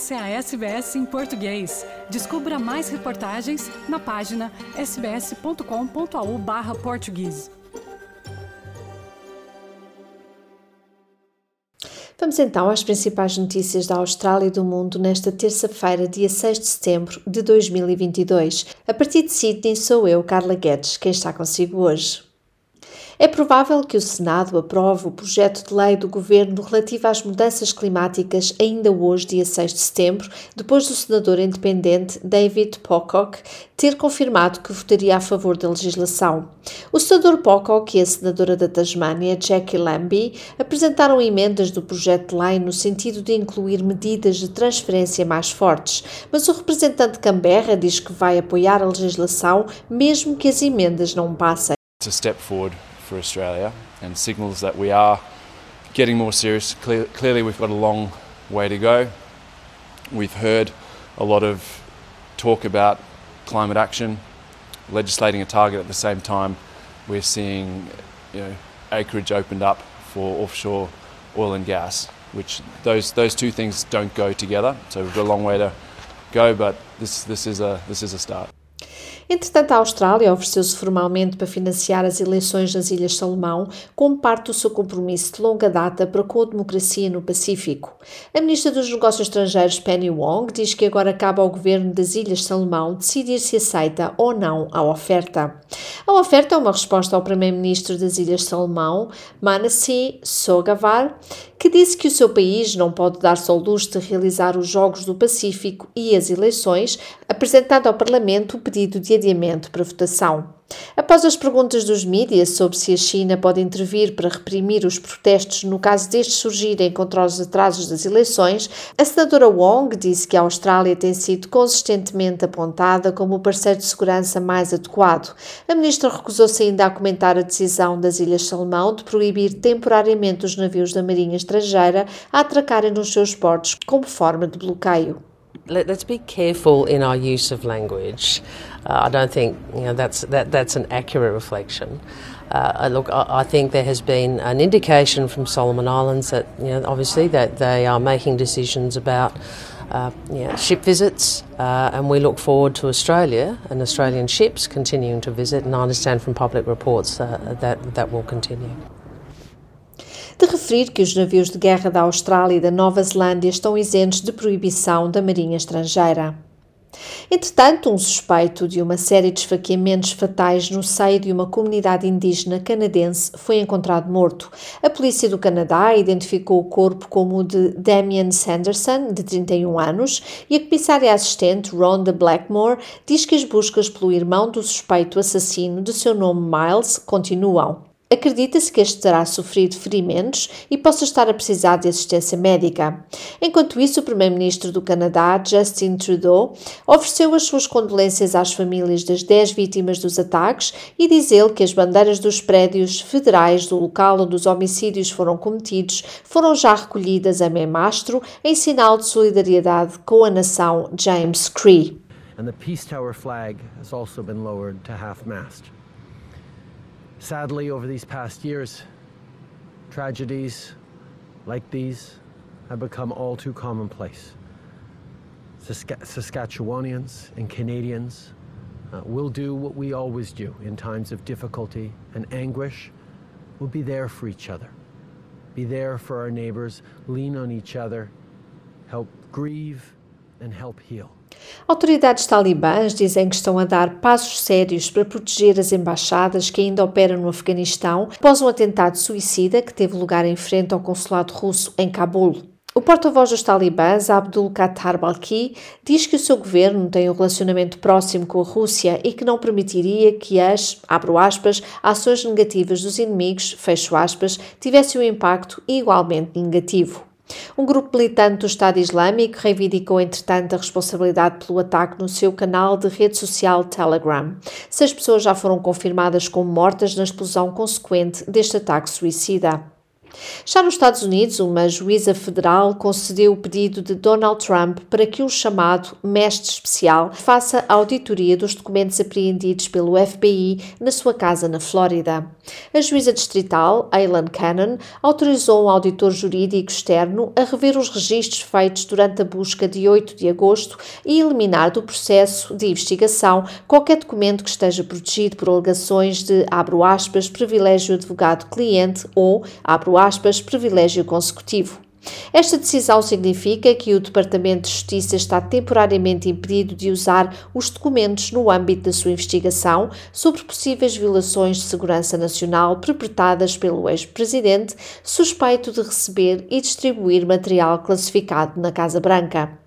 Essa é a SBS em português. Descubra mais reportagens na página sbs.com.au/português. Vamos então às principais notícias da Austrália e do mundo nesta terça-feira, dia 6 de setembro de 2022. A partir de Sydney sou eu, Carla Guedes, quem está consigo hoje. É provável que o Senado aprove o projeto de lei do governo relativo às mudanças climáticas ainda hoje, dia 6 de setembro, depois do senador independente David Pocock ter confirmado que votaria a favor da legislação. O senador Pocock e a senadora da Tasmânia, Jackie Lambie, apresentaram emendas do projeto de lei no sentido de incluir medidas de transferência mais fortes, mas o representante Canberra diz que vai apoiar a legislação mesmo que as emendas não passem. It's a step forward for Australia and signals that we are getting more serious. Cle- clearly, we've got a long way to go. We've heard a lot of talk about climate action, legislating a target at the same time. We're seeing you know, acreage opened up for offshore oil and gas, which those, those two things don't go together. So we've got a long way to go, but this, this, is, a, this is a start. Entretanto, a Austrália ofereceu-se formalmente para financiar as eleições nas Ilhas Salomão como parte do seu compromisso de longa data para com a democracia no Pacífico. A ministra dos Negócios Estrangeiros, Penny Wong, diz que agora cabe ao governo das Ilhas Salomão decidir se aceita ou não a oferta. A oferta é uma resposta ao primeiro-ministro das Ilhas Salomão, Manasseh Sogavar, que disse que o seu país não pode dar-se ao luxo de realizar os Jogos do Pacífico e as eleições, apresentando ao Parlamento o pedido de adiamento para votação. Após as perguntas dos mídias sobre se a China pode intervir para reprimir os protestos no caso destes surgirem contra os atrasos das eleições, a senadora Wong disse que a Austrália tem sido consistentemente apontada como o parceiro de segurança mais adequado. A ministra recusou-se ainda a comentar a decisão das Ilhas Salomão de proibir temporariamente os navios da Marinha Estrangeira a atracarem nos seus portos como forma de bloqueio. Let's be careful in our use of language. Uh, I don't think you know that's that, that's an accurate reflection. Uh, look, I, I, think there has been an indication from Solomon Islands that you know obviously that they are making decisions about. Uh, you know, ship visits, uh, and we look forward to Australia and Australian ships continuing to visit. And I understand from public reports uh, that that will continue. De referir que os navios de guerra da Austrália e da Nova Zelândia estão isentos de proibição da Marinha Estrangeira. Entretanto, um suspeito de uma série de esfaqueamentos fatais no seio de uma comunidade indígena canadense foi encontrado morto. A polícia do Canadá identificou o corpo como o de Damian Sanderson, de 31 anos, e a comissária assistente Rhonda Blackmore diz que as buscas pelo irmão do suspeito assassino de seu nome Miles continuam. Acredita-se que este terá sofrido ferimentos e possa estar a precisar de assistência médica. Enquanto isso, o Primeiro-Ministro do Canadá, Justin Trudeau, ofereceu as suas condolências às famílias das 10 vítimas dos ataques e diz ele que as bandeiras dos prédios federais do local onde os homicídios foram cometidos foram já recolhidas a meio mastro em sinal de solidariedade com a nação James Cree. And the Peace Tower flag has also been lowered to half-mast. Sadly, over these past years, tragedies like these have become all too commonplace. Saskatchewanians and Canadians uh, will do what we always do in times of difficulty and anguish. We'll be there for each other, be there for our neighbors, lean on each other, help grieve, and help heal. Autoridades talibãs dizem que estão a dar passos sérios para proteger as embaixadas que ainda operam no Afeganistão após um atentado suicida que teve lugar em frente ao consulado russo em Cabul. O porta-voz dos talibãs, Abdul Qatar Balki, diz que o seu governo tem um relacionamento próximo com a Rússia e que não permitiria que as, abro aspas, ações negativas dos inimigos, fecho aspas, tivessem um impacto igualmente negativo. Um grupo militante do Estado Islâmico reivindicou, entretanto, a responsabilidade pelo ataque no seu canal de rede social Telegram. Seis pessoas já foram confirmadas como mortas na explosão consequente deste ataque suicida. Já nos Estados Unidos, uma juíza federal concedeu o pedido de Donald Trump para que um chamado mestre especial faça a auditoria dos documentos apreendidos pelo FBI na sua casa na Flórida. A juíza distrital, Aileen Cannon, autorizou um auditor jurídico externo a rever os registros feitos durante a busca de 8 de agosto e eliminar do processo de investigação qualquer documento que esteja protegido por alegações de, abro aspas, privilégio advogado-cliente ou, abro aspas, privilégio consecutivo. Esta decisão significa que o Departamento de Justiça está temporariamente impedido de usar os documentos no âmbito da sua investigação sobre possíveis violações de segurança nacional perpetradas pelo ex-presidente, suspeito de receber e distribuir material classificado na Casa Branca.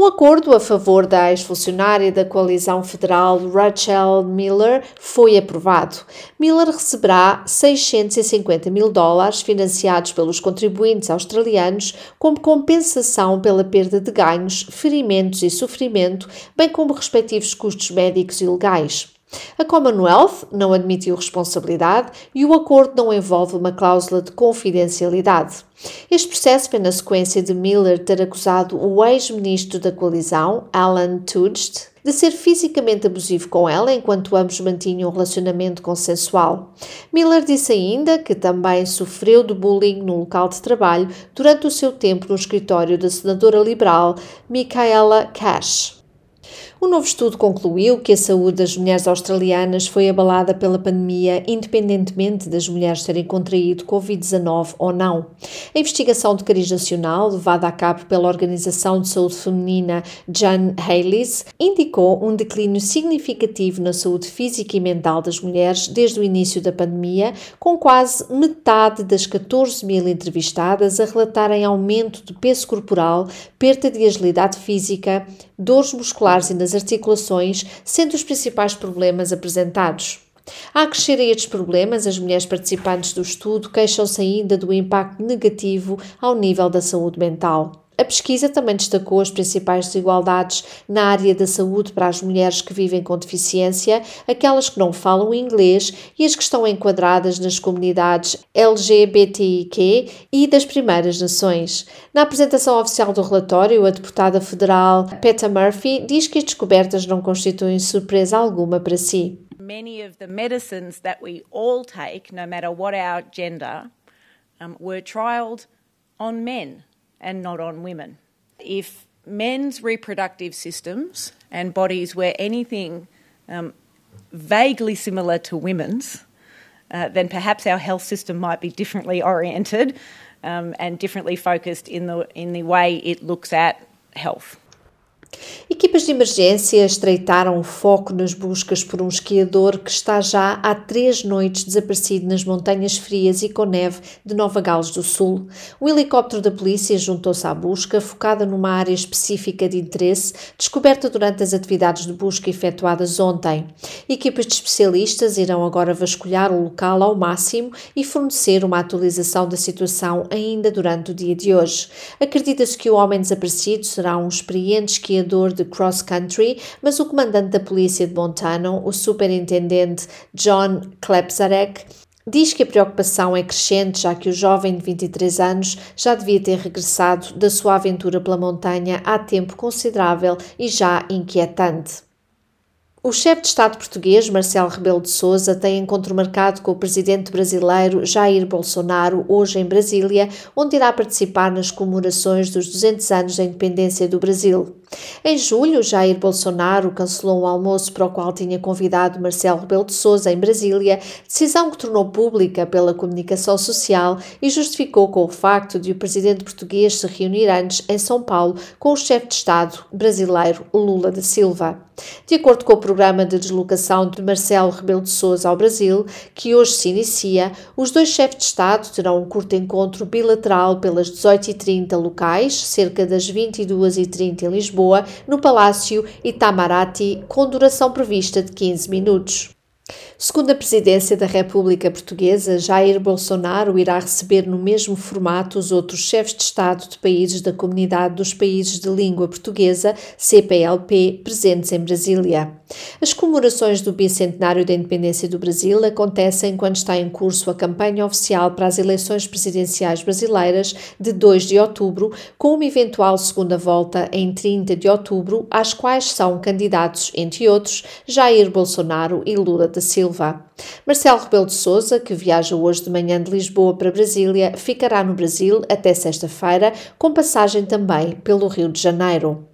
Um acordo a favor da ex-funcionária da coalizão federal Rachel Miller foi aprovado. Miller receberá 650 mil dólares financiados pelos contribuintes australianos como compensação pela perda de ganhos, ferimentos e sofrimento, bem como respectivos custos médicos e legais. A Commonwealth não admitiu responsabilidade e o acordo não envolve uma cláusula de confidencialidade. Este processo vem na sequência de Miller ter acusado o ex-ministro da coalizão, Alan Tudge, de ser fisicamente abusivo com ela enquanto ambos mantinham um relacionamento consensual. Miller disse ainda que também sofreu de bullying no local de trabalho durante o seu tempo no escritório da senadora liberal Michaela Cash. Um novo estudo concluiu que a saúde das mulheres australianas foi abalada pela pandemia, independentemente das mulheres terem contraído Covid-19 ou não. A investigação de cariz nacional, levada a cabo pela Organização de Saúde Feminina Jan Hayles, indicou um declínio significativo na saúde física e mental das mulheres desde o início da pandemia, com quase metade das 14 mil entrevistadas a relatarem aumento de peso corporal, perda de agilidade física, dores musculares e nas articulações, sendo os principais problemas apresentados. A crescer a estes problemas, as mulheres participantes do estudo queixam-se ainda do impacto negativo ao nível da saúde mental. A pesquisa também destacou as principais desigualdades na área da saúde para as mulheres que vivem com deficiência, aquelas que não falam inglês e as que estão enquadradas nas comunidades LGBTIQ e das Primeiras Nações. Na apresentação oficial do relatório, a deputada federal Peta Murphy diz que as descobertas não constituem surpresa alguma para si. Many of the medicines that we all take, no matter what our gender, um, were trialed on men. And not on women. If men's reproductive systems and bodies were anything um, vaguely similar to women's, uh, then perhaps our health system might be differently oriented um, and differently focused in the, in the way it looks at health. Equipas de emergência estreitaram o foco nas buscas por um esquiador que está já há três noites desaparecido nas montanhas frias e com neve de Nova Gales do Sul. O helicóptero da polícia juntou-se à busca, focada numa área específica de interesse, descoberta durante as atividades de busca efetuadas ontem. Equipas de especialistas irão agora vasculhar o local ao máximo e fornecer uma atualização da situação ainda durante o dia de hoje. Acredita-se que o homem desaparecido será um experiente esquiador de cross-country, mas o comandante da polícia de Montana, o superintendente John Klepzarek, Diz que a preocupação é crescente, já que o jovem de 23 anos já devia ter regressado da sua aventura pela montanha há tempo considerável e já inquietante. O chefe de Estado português, Marcelo Rebelo de Sousa, tem encontro marcado com o presidente brasileiro Jair Bolsonaro hoje em Brasília, onde irá participar nas comemorações dos 200 anos da independência do Brasil. Em julho, Jair Bolsonaro cancelou um almoço para o qual tinha convidado Marcelo Rebelo de Sousa em Brasília, decisão que tornou pública pela comunicação social e justificou com o facto de o presidente português se reunir antes em São Paulo com o chefe de Estado brasileiro Lula da Silva. De acordo com o programa de deslocação de Marcelo Rebelo de Sousa ao Brasil, que hoje se inicia, os dois chefes de Estado terão um curto encontro bilateral pelas 18h30 locais, cerca das 22h30 em Lisboa, no Palácio Itamaraty, com duração prevista de 15 minutos. Segundo a presidência da República Portuguesa, Jair Bolsonaro irá receber no mesmo formato os outros chefes de Estado de países da Comunidade dos Países de Língua Portuguesa, CPLP, presentes em Brasília. As comemorações do bicentenário da independência do Brasil acontecem quando está em curso a campanha oficial para as eleições presidenciais brasileiras de 2 de outubro, com uma eventual segunda volta em 30 de outubro, às quais são candidatos, entre outros, Jair Bolsonaro e Lula da Silva. Marcelo Rebelo de Sousa, que viaja hoje de manhã de Lisboa para Brasília, ficará no Brasil até sexta-feira, com passagem também pelo Rio de Janeiro.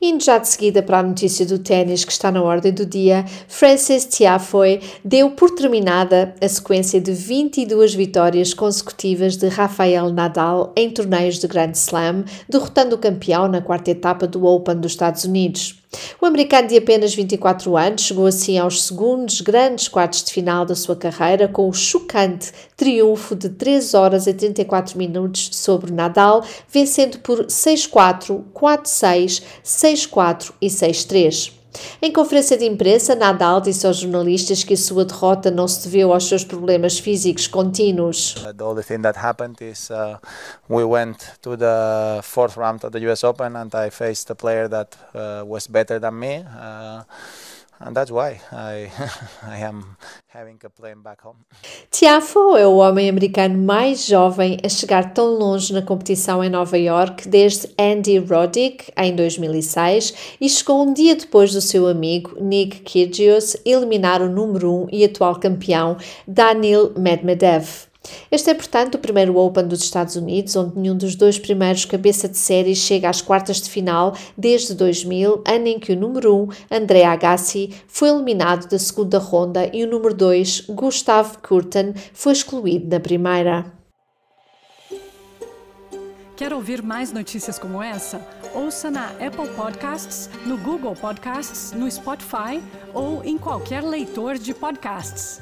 Indo já de seguida para a notícia do ténis que está na ordem do dia, Francis Tiafoe deu por terminada a sequência de 22 vitórias consecutivas de Rafael Nadal em torneios de Grand Slam, derrotando o campeão na quarta etapa do Open dos Estados Unidos. O americano de apenas 24 anos chegou assim aos segundos grandes quartos de final da sua carreira com o chocante triunfo de 3 horas e 34 minutos sobre Nadal, vencendo por 6-4, 4-6, 6-4 e 6-3. Em conferência de imprensa, Nadal disse aos jornalistas que a sua derrota não se deveu aos seus problemas físicos contínuos. The only thing that happened is uh, we went to the fourth round of the US Open and I faced a player that uh, was better than me. Uh, Tiafo é o homem americano mais jovem a chegar tão longe na competição em Nova York desde Andy Roddick em 2006 e chegou um dia depois do seu amigo Nick Kyrgios eliminar o número 1 um e atual campeão Daniil Medvedev. Este é, portanto, o primeiro Open dos Estados Unidos, onde nenhum dos dois primeiros cabeça de série chega às quartas de final desde 2000, ano em que o número 1, André Agassi, foi eliminado da segunda ronda e o número 2, Gustav Kurten, foi excluído na primeira. Quer ouvir mais notícias como essa? Ouça na Apple Podcasts, no Google Podcasts, no Spotify ou em qualquer leitor de podcasts.